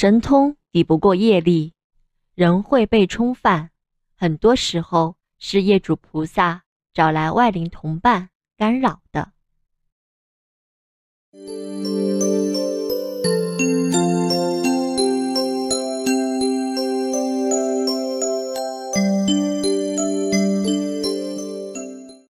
神通抵不过业力，人会被冲犯，很多时候是业主菩萨找来外灵同伴干扰的。